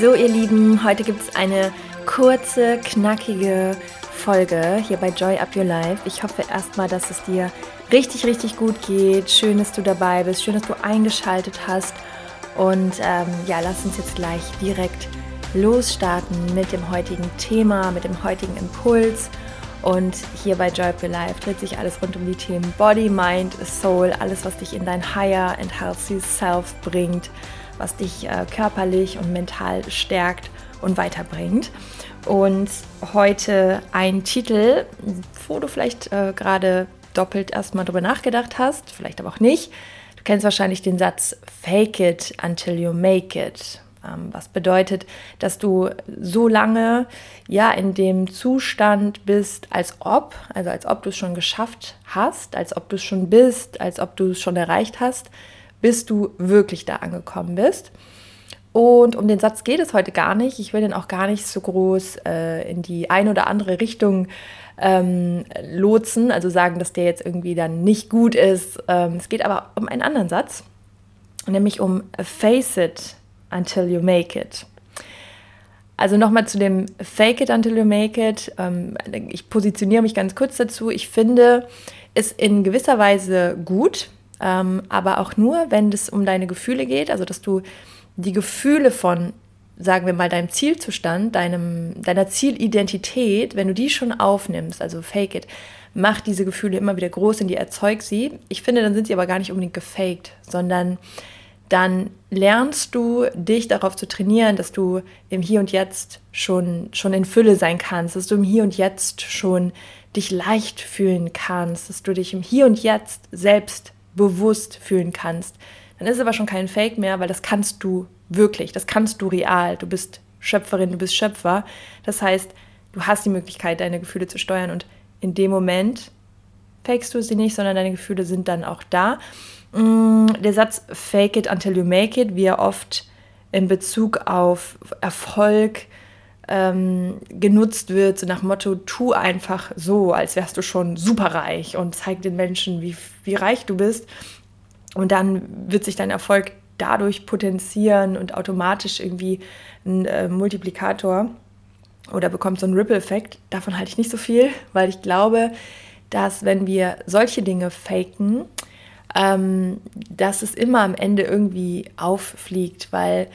So, ihr Lieben, heute gibt es eine kurze, knackige Folge hier bei Joy Up Your Life. Ich hoffe erstmal, dass es dir richtig, richtig gut geht. Schön, dass du dabei bist. Schön, dass du eingeschaltet hast. Und ähm, ja, lass uns jetzt gleich direkt losstarten mit dem heutigen Thema, mit dem heutigen Impuls. Und hier bei Joy Up Your Life dreht sich alles rund um die Themen Body, Mind, Soul, alles, was dich in dein Higher and Healthy Self bringt was dich äh, körperlich und mental stärkt und weiterbringt. Und heute ein Titel, wo du vielleicht äh, gerade doppelt erstmal drüber nachgedacht hast, vielleicht aber auch nicht. Du kennst wahrscheinlich den Satz Fake it until you make it. Ähm, was bedeutet, dass du so lange ja in dem Zustand bist, als ob, also als ob du es schon geschafft hast, als ob du es schon bist, als ob du es schon erreicht hast, bis du wirklich da angekommen bist. Und um den Satz geht es heute gar nicht. Ich will den auch gar nicht so groß äh, in die eine oder andere Richtung ähm, lotsen, also sagen, dass der jetzt irgendwie dann nicht gut ist. Ähm, es geht aber um einen anderen Satz, nämlich um Face it until you make it. Also nochmal zu dem Fake it until you make it. Ähm, ich positioniere mich ganz kurz dazu. Ich finde es in gewisser Weise gut, ähm, aber auch nur, wenn es um deine Gefühle geht, also dass du die Gefühle von, sagen wir mal, deinem Zielzustand, deinem, deiner Zielidentität, wenn du die schon aufnimmst, also fake it, mach diese Gefühle immer wieder groß in dir, erzeug sie. Ich finde, dann sind sie aber gar nicht unbedingt gefaked, sondern dann lernst du dich darauf zu trainieren, dass du im Hier und Jetzt schon, schon in Fülle sein kannst, dass du im Hier und Jetzt schon dich leicht fühlen kannst, dass du dich im Hier und Jetzt selbst bewusst fühlen kannst, dann ist aber schon kein Fake mehr, weil das kannst du wirklich, das kannst du real. Du bist Schöpferin, du bist Schöpfer. Das heißt, du hast die Möglichkeit, deine Gefühle zu steuern und in dem Moment fakest du sie nicht, sondern deine Gefühle sind dann auch da. Mm, der Satz Fake it until you make it, wie er oft in Bezug auf Erfolg ähm, genutzt wird, so nach Motto, tu einfach so, als wärst du schon superreich und zeig den Menschen, wie, wie reich du bist. Und dann wird sich dein Erfolg dadurch potenzieren und automatisch irgendwie ein äh, Multiplikator oder bekommt so einen Ripple-Effekt. Davon halte ich nicht so viel, weil ich glaube, dass wenn wir solche Dinge faken, ähm, dass es immer am Ende irgendwie auffliegt, weil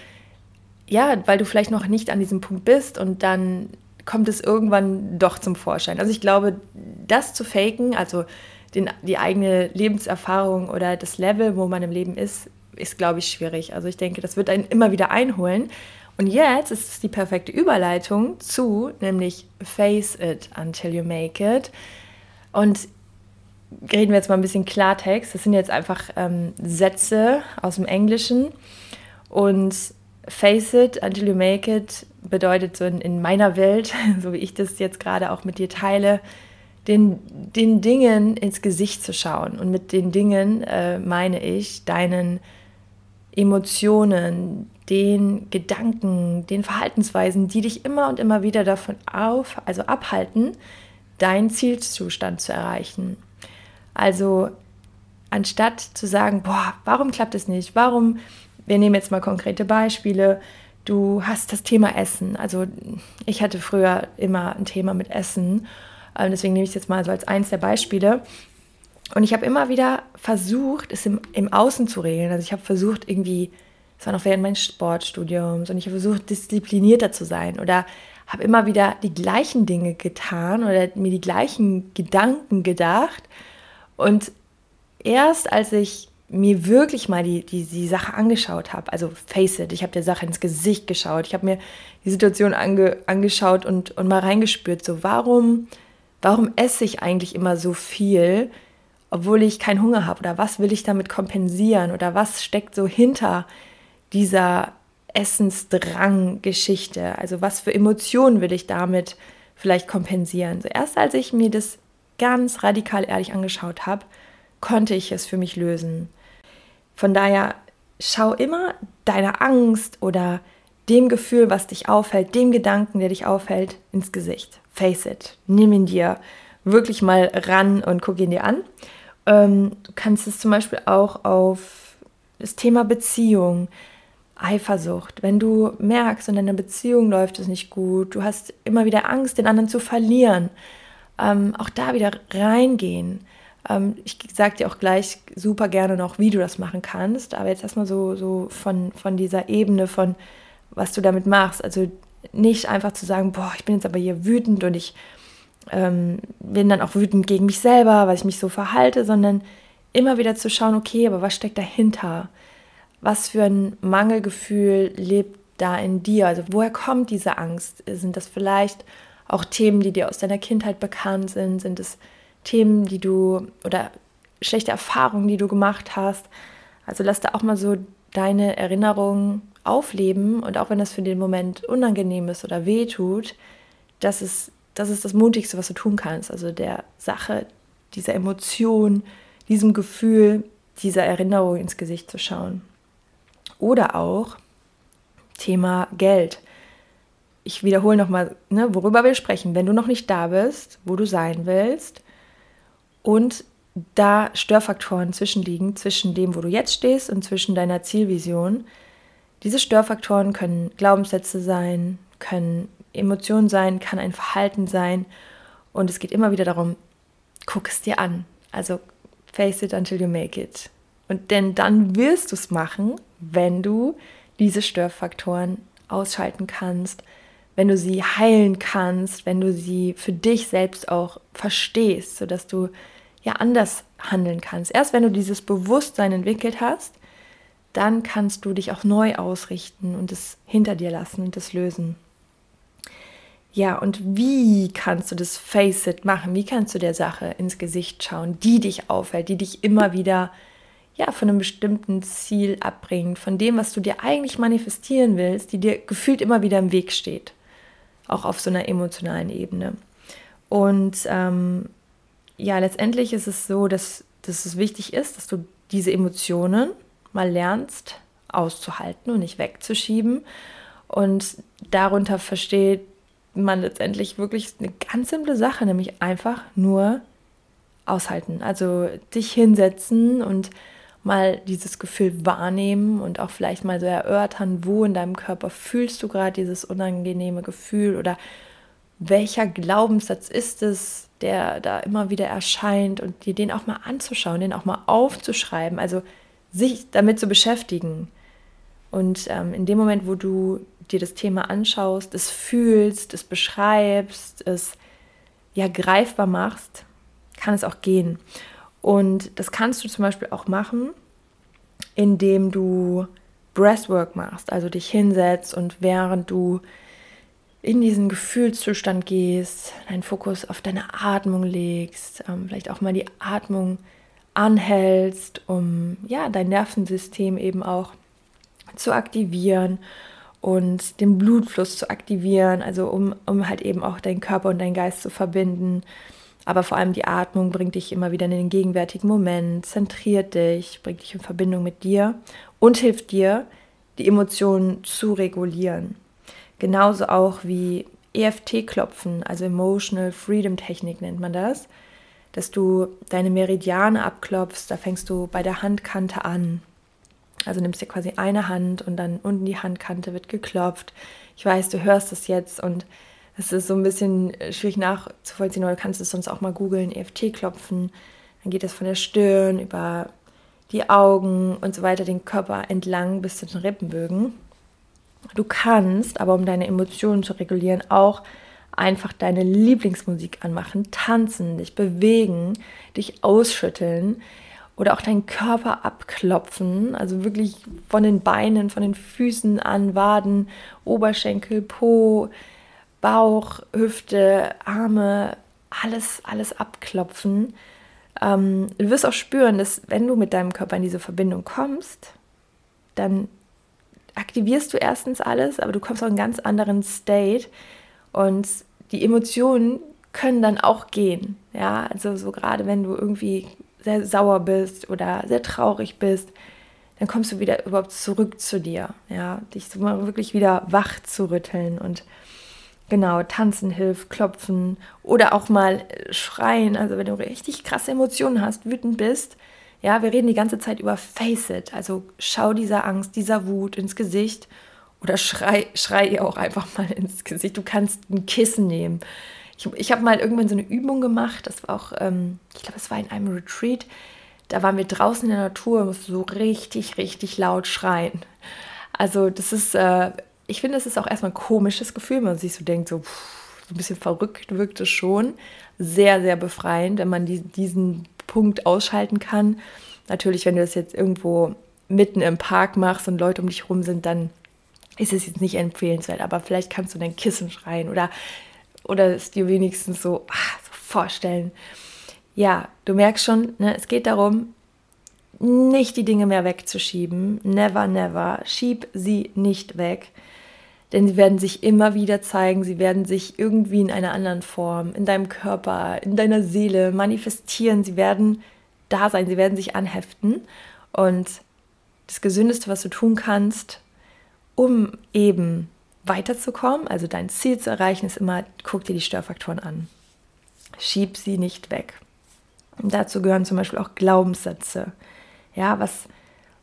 ja, weil du vielleicht noch nicht an diesem Punkt bist und dann kommt es irgendwann doch zum Vorschein. Also ich glaube, das zu faken, also den, die eigene Lebenserfahrung oder das Level, wo man im Leben ist, ist, glaube ich, schwierig. Also ich denke, das wird einen immer wieder einholen. Und jetzt ist es die perfekte Überleitung zu, nämlich face it until you make it. Und reden wir jetzt mal ein bisschen Klartext. Das sind jetzt einfach ähm, Sätze aus dem Englischen. Und Face it until you make it bedeutet so in, in meiner Welt, so wie ich das jetzt gerade auch mit dir teile, den, den Dingen ins Gesicht zu schauen. Und mit den Dingen äh, meine ich deinen Emotionen, den Gedanken, den Verhaltensweisen, die dich immer und immer wieder davon auf, also abhalten, deinen Zielzustand zu erreichen. Also anstatt zu sagen, boah, warum klappt es nicht? Warum wir nehmen jetzt mal konkrete Beispiele. Du hast das Thema Essen. Also ich hatte früher immer ein Thema mit Essen. Ähm, deswegen nehme ich es jetzt mal so als eins der Beispiele. Und ich habe immer wieder versucht, es im, im Außen zu regeln. Also ich habe versucht, irgendwie, das war noch während meines Sportstudiums, und ich habe versucht, disziplinierter zu sein oder habe immer wieder die gleichen Dinge getan oder mir die gleichen Gedanken gedacht. Und erst als ich mir wirklich mal die, die, die Sache angeschaut habe, also face it, ich habe der Sache ins Gesicht geschaut, ich habe mir die Situation ange, angeschaut und, und mal reingespürt, so warum, warum esse ich eigentlich immer so viel, obwohl ich keinen Hunger habe oder was will ich damit kompensieren? Oder was steckt so hinter dieser Essensdrang-Geschichte, also was für Emotionen will ich damit vielleicht kompensieren. So erst als ich mir das ganz radikal ehrlich angeschaut habe, konnte ich es für mich lösen. Von daher schau immer deiner Angst oder dem Gefühl, was dich aufhält, dem Gedanken, der dich aufhält, ins Gesicht. Face it. Nimm ihn dir wirklich mal ran und guck ihn dir an. Ähm, du kannst es zum Beispiel auch auf das Thema Beziehung, Eifersucht. Wenn du merkst, in deiner Beziehung läuft es nicht gut, du hast immer wieder Angst, den anderen zu verlieren, ähm, auch da wieder reingehen. Ähm, ich sage dir auch gleich super gerne noch, wie du das machen kannst, aber jetzt erstmal so, so von, von dieser Ebene von, was du damit machst. Also nicht einfach zu sagen, boah, ich bin jetzt aber hier wütend und ich ähm, bin dann auch wütend gegen mich selber, weil ich mich so verhalte, sondern immer wieder zu schauen, okay, aber was steckt dahinter? Was für ein Mangelgefühl lebt da in dir? Also woher kommt diese Angst? Sind das vielleicht auch Themen, die dir aus deiner Kindheit bekannt sind? Sind es Themen, die du oder schlechte Erfahrungen, die du gemacht hast? Also lass da auch mal so deine Erinnerungen aufleben und auch wenn das für den Moment unangenehm ist oder weh tut, das ist, das ist das Mutigste, was du tun kannst. Also der Sache, dieser Emotion, diesem Gefühl, dieser Erinnerung ins Gesicht zu schauen. Oder auch Thema Geld. Ich wiederhole nochmal, ne, worüber wir sprechen. Wenn du noch nicht da bist, wo du sein willst und da Störfaktoren zwischenliegen, zwischen dem, wo du jetzt stehst und zwischen deiner Zielvision, diese Störfaktoren können Glaubenssätze sein, können Emotionen sein, kann ein Verhalten sein. Und es geht immer wieder darum, guck es dir an. Also face it until you make it. Und denn dann wirst du es machen, wenn du diese Störfaktoren ausschalten kannst, wenn du sie heilen kannst, wenn du sie für dich selbst auch verstehst, sodass du ja anders handeln kannst. Erst wenn du dieses Bewusstsein entwickelt hast, dann kannst du dich auch neu ausrichten und es hinter dir lassen und es lösen. Ja, und wie kannst du das Face It machen? Wie kannst du der Sache ins Gesicht schauen, die dich aufhält, die dich immer wieder ja, von einem bestimmten Ziel abbringt, von dem, was du dir eigentlich manifestieren willst, die dir gefühlt immer wieder im Weg steht, auch auf so einer emotionalen Ebene. Und ähm, ja, letztendlich ist es so, dass, dass es wichtig ist, dass du diese Emotionen mal lernst auszuhalten und nicht wegzuschieben. Und darunter versteht man letztendlich wirklich eine ganz simple Sache, nämlich einfach nur aushalten. Also dich hinsetzen und mal dieses Gefühl wahrnehmen und auch vielleicht mal so erörtern, wo in deinem Körper fühlst du gerade dieses unangenehme Gefühl oder welcher Glaubenssatz ist es, der da immer wieder erscheint und dir den auch mal anzuschauen, den auch mal aufzuschreiben. Also sich damit zu beschäftigen. Und ähm, in dem Moment, wo du dir das Thema anschaust, es fühlst, es beschreibst, es ja greifbar machst, kann es auch gehen. Und das kannst du zum Beispiel auch machen, indem du Breathwork machst, also dich hinsetzt und während du in diesen Gefühlszustand gehst, deinen Fokus auf deine Atmung legst, ähm, vielleicht auch mal die Atmung anhältst, um ja dein Nervensystem eben auch zu aktivieren und den Blutfluss zu aktivieren, also um, um halt eben auch deinen Körper und deinen Geist zu verbinden. Aber vor allem die Atmung bringt dich immer wieder in den gegenwärtigen Moment, zentriert dich, bringt dich in Verbindung mit dir und hilft dir, die Emotionen zu regulieren. Genauso auch wie EFT-Klopfen, also Emotional Freedom Technik nennt man das dass du deine Meridiane abklopfst. Da fängst du bei der Handkante an. Also nimmst dir quasi eine Hand und dann unten die Handkante wird geklopft. Ich weiß, du hörst es jetzt und es ist so ein bisschen schwierig nachzuvollziehen, aber du kannst es sonst auch mal googeln, EFT-Klopfen. Dann geht es von der Stirn über die Augen und so weiter, den Körper entlang bis zu den Rippenbögen. Du kannst aber, um deine Emotionen zu regulieren, auch einfach deine Lieblingsmusik anmachen, tanzen, dich bewegen, dich ausschütteln oder auch deinen Körper abklopfen, also wirklich von den Beinen, von den Füßen an, Waden, Oberschenkel, Po, Bauch, Hüfte, Arme, alles, alles abklopfen. Ähm, du wirst auch spüren, dass wenn du mit deinem Körper in diese Verbindung kommst, dann aktivierst du erstens alles, aber du kommst auch in einen ganz anderen State und die Emotionen können dann auch gehen. Ja, also so gerade wenn du irgendwie sehr sauer bist oder sehr traurig bist, dann kommst du wieder überhaupt zurück zu dir. Ja, dich so mal wirklich wieder wach zu rütteln und Genau, tanzen hilft, klopfen oder auch mal äh, schreien. Also wenn du richtig krasse Emotionen hast, wütend bist. Ja, wir reden die ganze Zeit über Face it. Also schau dieser Angst, dieser Wut ins Gesicht oder schrei, schrei ihr auch einfach mal ins Gesicht. Du kannst ein Kissen nehmen. Ich, ich habe mal irgendwann so eine Übung gemacht. Das war auch, ähm, ich glaube, es war in einem Retreat. Da waren wir draußen in der Natur und mussten so richtig, richtig laut schreien. Also das ist, äh, ich finde, es ist auch erstmal ein komisches Gefühl, wenn man sich so denkt, so, pff, so ein bisschen verrückt wirkt es schon. Sehr, sehr befreiend, wenn man die, diesen Punkt ausschalten kann. Natürlich, wenn du das jetzt irgendwo mitten im Park machst und Leute um dich herum sind, dann ist es jetzt nicht empfehlenswert. Aber vielleicht kannst du dein Kissen schreien oder, oder es dir wenigstens so, ah, so vorstellen. Ja, du merkst schon, ne, es geht darum, nicht die Dinge mehr wegzuschieben. Never, never. Schieb sie nicht weg. Denn sie werden sich immer wieder zeigen, sie werden sich irgendwie in einer anderen Form, in deinem Körper, in deiner Seele manifestieren, sie werden da sein, sie werden sich anheften. Und das Gesündeste, was du tun kannst, um eben weiterzukommen, also dein Ziel zu erreichen, ist immer, guck dir die Störfaktoren an. Schieb sie nicht weg. Und dazu gehören zum Beispiel auch Glaubenssätze. Ja, was,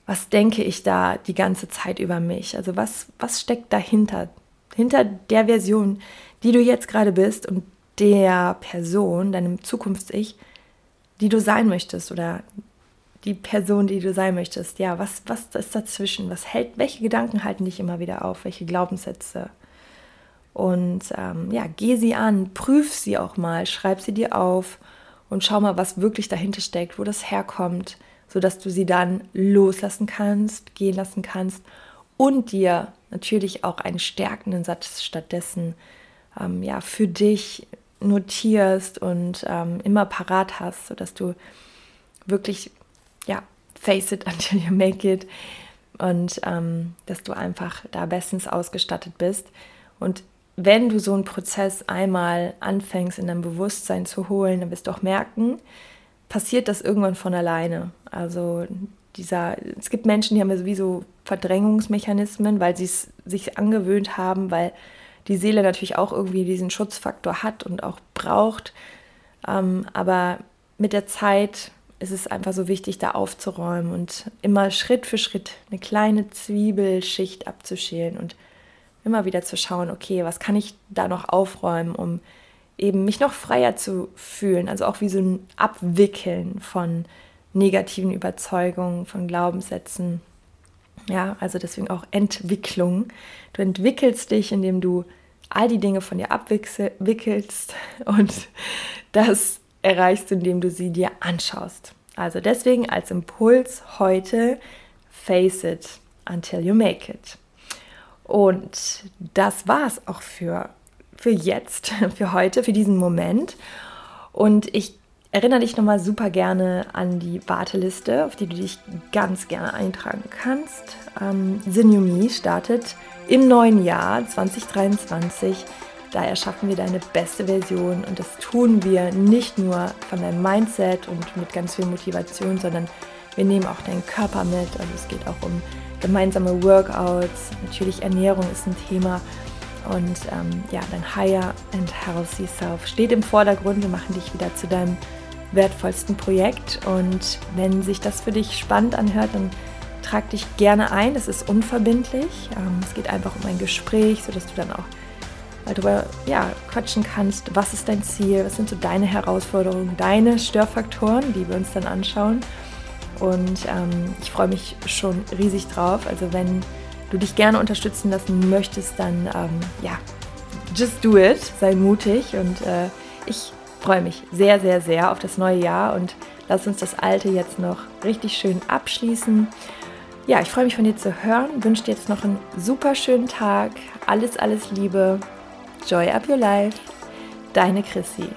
was denke ich da die ganze Zeit über mich? Also was, was steckt dahinter? Hinter der Version, die du jetzt gerade bist und der Person, deinem Zukunfts-Ich, die du sein möchtest oder die Person, die du sein möchtest. Ja, was, was ist dazwischen? Was hält, welche Gedanken halten dich immer wieder auf? Welche Glaubenssätze? Und ähm, ja, geh sie an, prüf sie auch mal, schreib sie dir auf und schau mal, was wirklich dahinter steckt, wo das herkommt, sodass du sie dann loslassen kannst, gehen lassen kannst und dir natürlich auch einen stärkenden Satz stattdessen ähm, ja, für dich notierst und ähm, immer parat hast, sodass du wirklich, ja, face it until you make it und ähm, dass du einfach da bestens ausgestattet bist. Und wenn du so einen Prozess einmal anfängst, in dein Bewusstsein zu holen, dann wirst du auch merken, passiert das irgendwann von alleine. Also dieser, es gibt Menschen, die haben ja sowieso Verdrängungsmechanismen, weil sie es sich angewöhnt haben, weil die Seele natürlich auch irgendwie diesen Schutzfaktor hat und auch braucht. Ähm, aber mit der Zeit ist es einfach so wichtig, da aufzuräumen und immer Schritt für Schritt eine kleine Zwiebelschicht abzuschälen und immer wieder zu schauen, okay, was kann ich da noch aufräumen, um eben mich noch freier zu fühlen. Also auch wie so ein Abwickeln von negativen Überzeugungen, von Glaubenssätzen. Ja, also deswegen auch Entwicklung. Du entwickelst dich, indem du all die Dinge von dir abwickelst und das erreichst indem du sie dir anschaust. Also deswegen als Impuls heute, face it until you make it. Und das war es auch für für jetzt, für heute, für diesen Moment. Und ich erinnere dich nochmal super gerne an die Warteliste, auf die du dich ganz gerne eintragen kannst. Ähm, Sinyumi startet im neuen Jahr 2023. Da erschaffen wir deine beste Version und das tun wir nicht nur von deinem Mindset und mit ganz viel Motivation, sondern wir nehmen auch deinen Körper mit. Also es geht auch um gemeinsame Workouts. Natürlich Ernährung ist ein Thema und ähm, ja, dein Higher and Healthy Self steht im Vordergrund. Wir machen dich wieder zu deinem wertvollsten Projekt. Und wenn sich das für dich spannend anhört, dann trag dich gerne ein. Es ist unverbindlich. Ähm, es geht einfach um ein Gespräch, sodass du dann auch mal darüber ja, quatschen kannst. Was ist dein Ziel? Was sind so deine Herausforderungen, deine Störfaktoren, die wir uns dann anschauen? Und ähm, ich freue mich schon riesig drauf. Also wenn du dich gerne unterstützen lassen möchtest, dann ähm, ja, just do it, sei mutig und äh, ich freue mich sehr, sehr, sehr auf das neue Jahr und lass uns das alte jetzt noch richtig schön abschließen. Ja, ich freue mich von dir zu hören, wünsche dir jetzt noch einen super schönen Tag, alles, alles Liebe, Joy up your life, deine Chrissy.